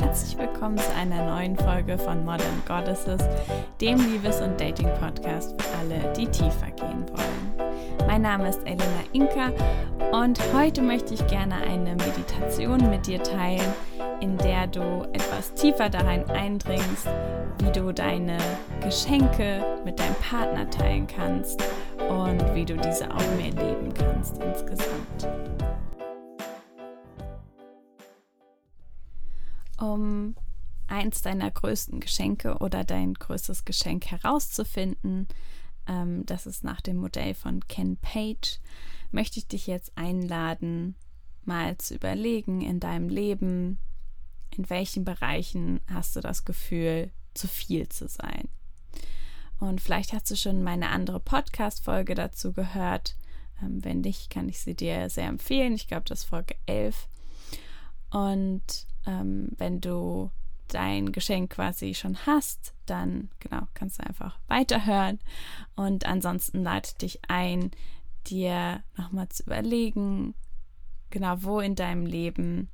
Herzlich willkommen zu einer neuen Folge von Modern Goddesses, dem Liebes- und Dating-Podcast für alle, die tiefer gehen wollen. Mein Name ist Elena Inka und heute möchte ich gerne eine Meditation mit dir teilen, in der du etwas tiefer darin eindringst, wie du deine Geschenke mit deinem Partner teilen kannst und wie du diese auch mehr leben kannst insgesamt. Um eins deiner größten Geschenke oder dein größtes Geschenk herauszufinden, ähm, das ist nach dem Modell von Ken Page, möchte ich dich jetzt einladen, mal zu überlegen in deinem Leben, in welchen Bereichen hast du das Gefühl, zu viel zu sein. Und vielleicht hast du schon meine andere Podcast-Folge dazu gehört. Ähm, wenn nicht, kann ich sie dir sehr empfehlen. Ich glaube, das ist Folge 11. Und ähm, wenn du dein Geschenk quasi schon hast, dann genau kannst du einfach weiterhören. Und ansonsten lade dich ein, dir nochmal zu überlegen, genau wo in deinem Leben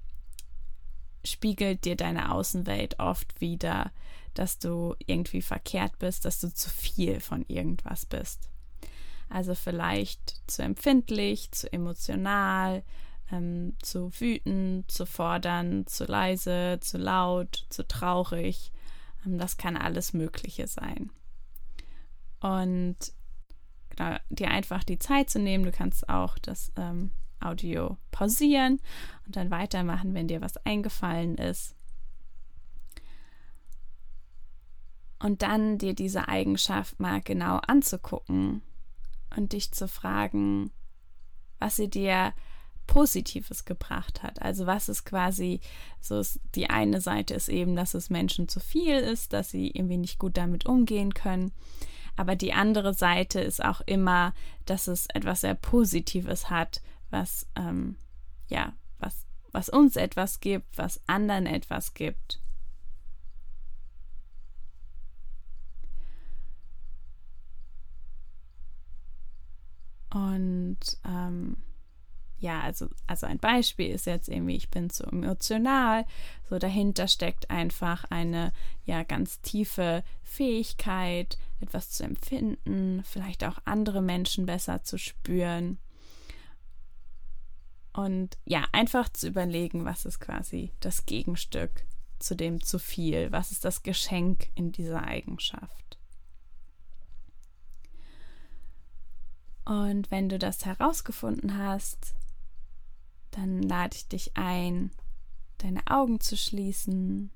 spiegelt dir deine Außenwelt oft wieder, dass du irgendwie verkehrt bist, dass du zu viel von irgendwas bist. Also vielleicht zu empfindlich, zu emotional, ähm, zu wütend, zu fordern, zu leise, zu laut, zu traurig. Ähm, das kann alles Mögliche sein. Und genau, dir einfach die Zeit zu nehmen. Du kannst auch das ähm, Audio pausieren und dann weitermachen, wenn dir was eingefallen ist. Und dann dir diese Eigenschaft mal genau anzugucken und dich zu fragen, was sie dir Positives gebracht hat. Also was ist quasi so ist, die eine Seite ist eben, dass es Menschen zu viel ist, dass sie irgendwie nicht gut damit umgehen können. Aber die andere Seite ist auch immer, dass es etwas sehr Positives hat, was ähm, ja, was, was uns etwas gibt, was anderen etwas gibt. Und ähm, ja, also, also ein Beispiel ist jetzt irgendwie, ich bin zu emotional. So dahinter steckt einfach eine ja ganz tiefe Fähigkeit, etwas zu empfinden, vielleicht auch andere Menschen besser zu spüren. Und ja, einfach zu überlegen, was ist quasi das Gegenstück zu dem zu viel? Was ist das Geschenk in dieser Eigenschaft? Und wenn du das herausgefunden hast, dann lade ich dich ein, deine Augen zu schließen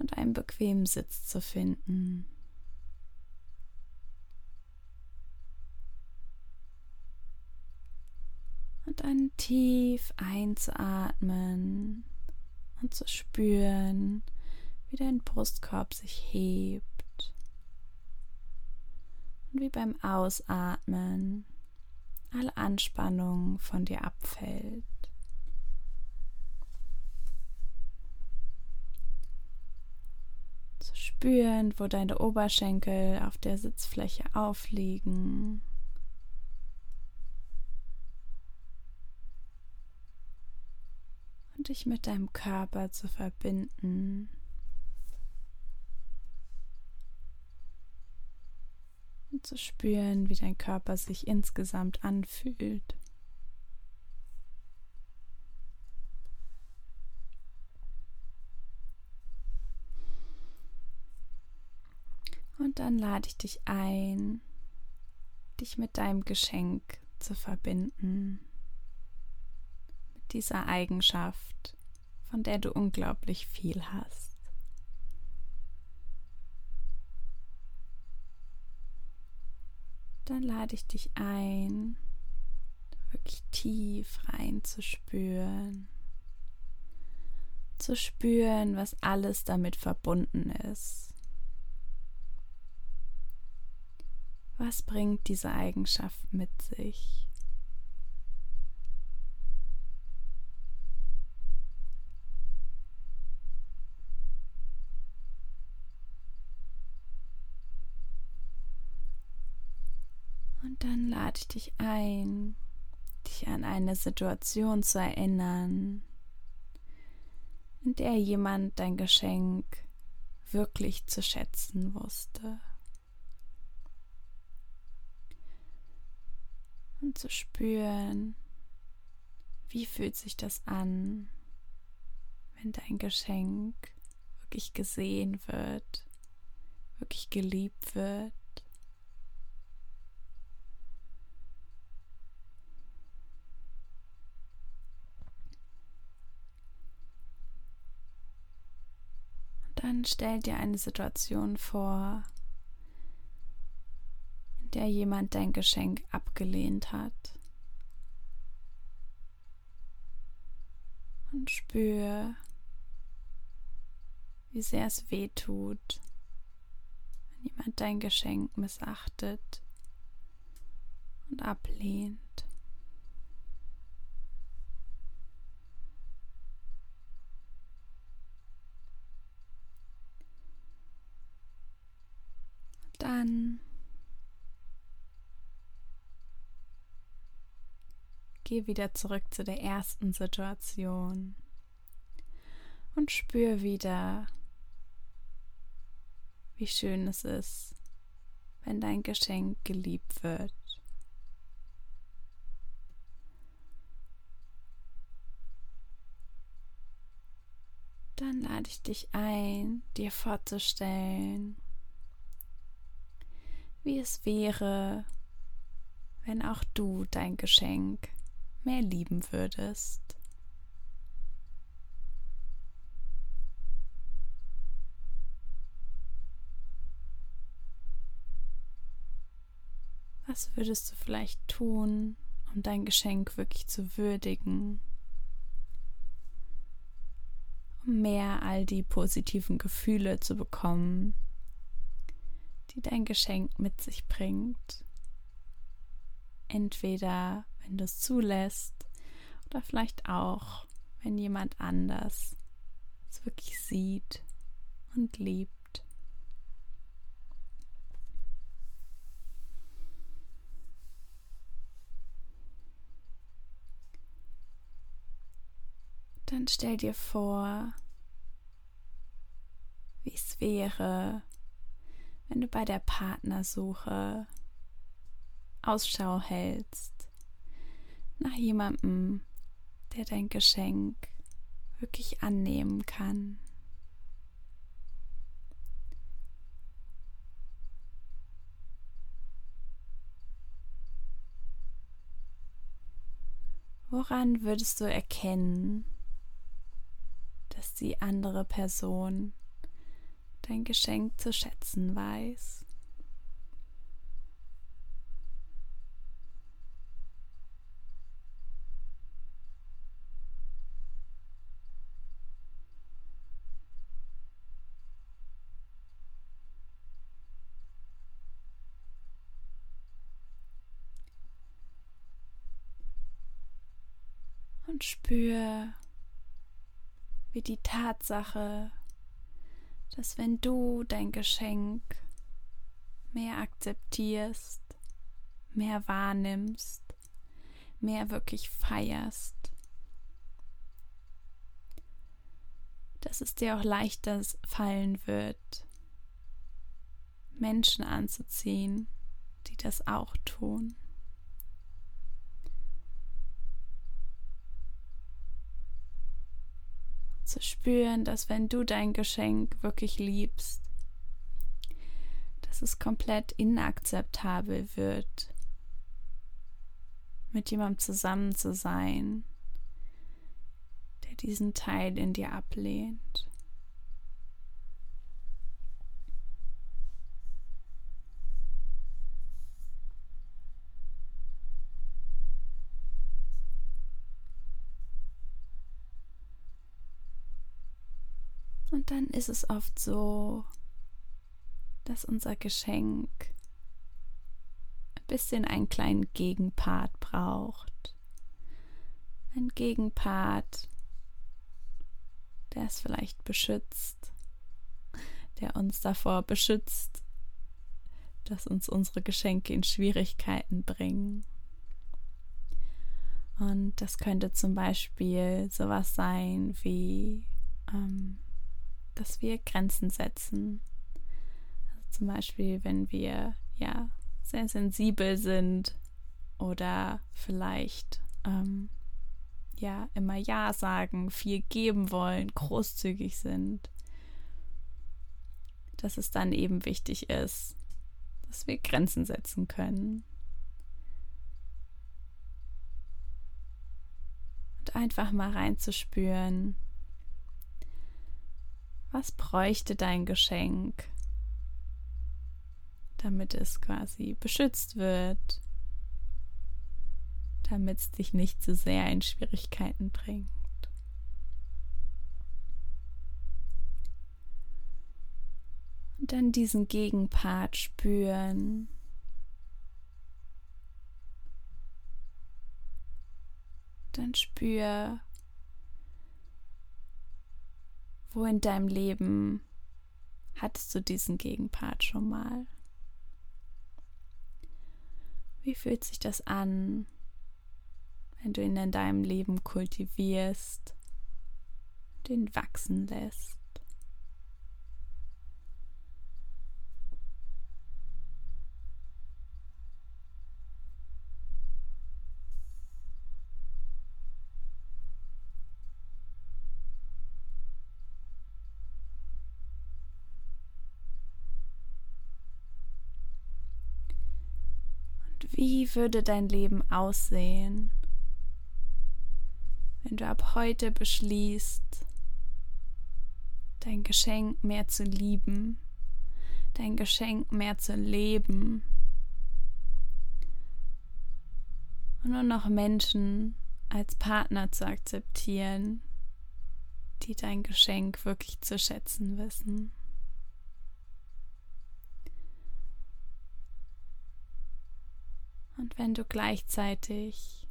und einen bequemen Sitz zu finden. Und dann tief einzuatmen und zu spüren, wie dein Brustkorb sich hebt. Und wie beim Ausatmen alle Anspannung von dir abfällt. Zu spüren, wo deine Oberschenkel auf der Sitzfläche aufliegen. Und dich mit deinem Körper zu verbinden. und zu spüren, wie dein Körper sich insgesamt anfühlt. Und dann lade ich dich ein, dich mit deinem Geschenk zu verbinden, dieser Eigenschaft, von der du unglaublich viel hast. dann lade ich dich ein, wirklich tief reinzuspüren, zu spüren, was alles damit verbunden ist. Was bringt diese Eigenschaft mit sich? Und dann lade ich dich ein, dich an eine Situation zu erinnern, in der jemand dein Geschenk wirklich zu schätzen wusste. Und zu spüren, wie fühlt sich das an, wenn dein Geschenk wirklich gesehen wird, wirklich geliebt wird. Stell dir eine Situation vor, in der jemand dein Geschenk abgelehnt hat. Und spür, wie sehr es weh tut, wenn jemand dein Geschenk missachtet und ablehnt. Dann geh wieder zurück zu der ersten Situation und spür wieder, wie schön es ist, wenn dein Geschenk geliebt wird. Dann lade ich dich ein, dir vorzustellen, wie es wäre, wenn auch du dein Geschenk mehr lieben würdest. Was würdest du vielleicht tun, um dein Geschenk wirklich zu würdigen? Um mehr all die positiven Gefühle zu bekommen, die dein Geschenk mit sich bringt. Entweder wenn du es zulässt oder vielleicht auch, wenn jemand anders es wirklich sieht und liebt. Dann stell dir vor, wie es wäre, wenn du bei der Partnersuche Ausschau hältst nach jemandem, der dein Geschenk wirklich annehmen kann. Woran würdest du erkennen, dass die andere Person dein Geschenk zu schätzen weiß. Und spür, wie die Tatsache, dass wenn du dein Geschenk mehr akzeptierst, mehr wahrnimmst, mehr wirklich feierst, dass es dir auch leichter fallen wird, Menschen anzuziehen, die das auch tun. Spüren, dass wenn du dein Geschenk wirklich liebst, dass es komplett inakzeptabel wird, mit jemandem zusammen zu sein, der diesen Teil in dir ablehnt. Und dann ist es oft so, dass unser Geschenk ein bisschen einen kleinen Gegenpart braucht. Ein Gegenpart, der es vielleicht beschützt, der uns davor beschützt, dass uns unsere Geschenke in Schwierigkeiten bringen. Und das könnte zum Beispiel sowas sein wie, ähm, dass wir Grenzen setzen. Also zum Beispiel, wenn wir ja sehr sensibel sind oder vielleicht ähm, ja immer Ja sagen, viel geben wollen, großzügig sind, dass es dann eben wichtig ist, dass wir Grenzen setzen können. Und einfach mal reinzuspüren, was bräuchte dein Geschenk, damit es quasi beschützt wird, damit es dich nicht zu sehr in Schwierigkeiten bringt. Und dann diesen Gegenpart spüren. Dann spür, wo in deinem Leben hattest du diesen Gegenpart schon mal? Wie fühlt sich das an, wenn du ihn in deinem Leben kultivierst, den wachsen lässt. Wie würde dein Leben aussehen, wenn du ab heute beschließt, dein Geschenk mehr zu lieben, dein Geschenk mehr zu leben und nur noch Menschen als Partner zu akzeptieren, die dein Geschenk wirklich zu schätzen wissen. Und wenn du gleichzeitig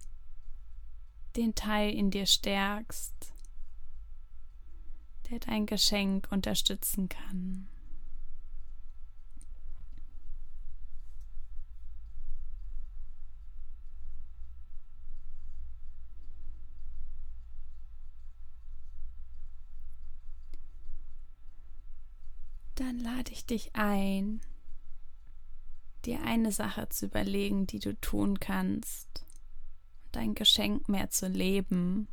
den Teil in dir stärkst, der dein Geschenk unterstützen kann. Dann lade ich dich ein, dir eine Sache zu überlegen, die du tun kannst, dein Geschenk mehr zu leben.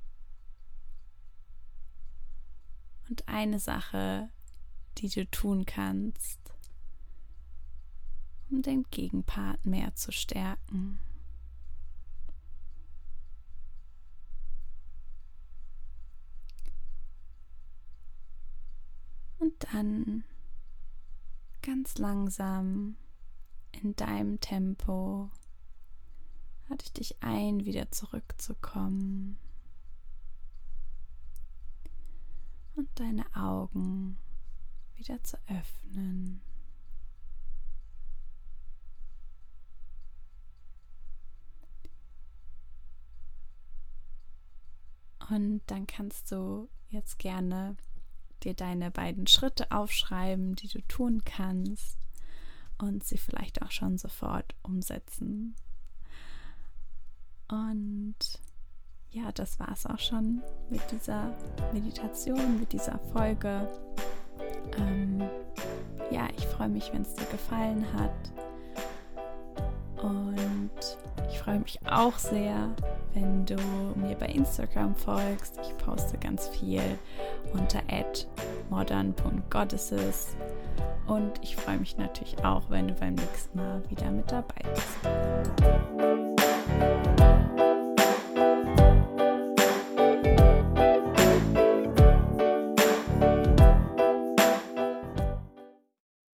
Und eine Sache, die du tun kannst, um den Gegenpart mehr zu stärken. Und dann ganz langsam in deinem Tempo. Lade ich dich ein, wieder zurückzukommen. Und deine Augen wieder zu öffnen. Und dann kannst du jetzt gerne dir deine beiden Schritte aufschreiben, die du tun kannst und sie vielleicht auch schon sofort umsetzen. Und ja, das war es auch schon mit dieser Meditation, mit dieser Folge. Ähm, ja, ich freue mich, wenn es dir gefallen hat. Und ich freue mich auch sehr, wenn du mir bei Instagram folgst. Ich poste ganz viel unter modern.goddesses. Und ich freue mich natürlich auch, wenn du beim nächsten Mal wieder mit dabei bist.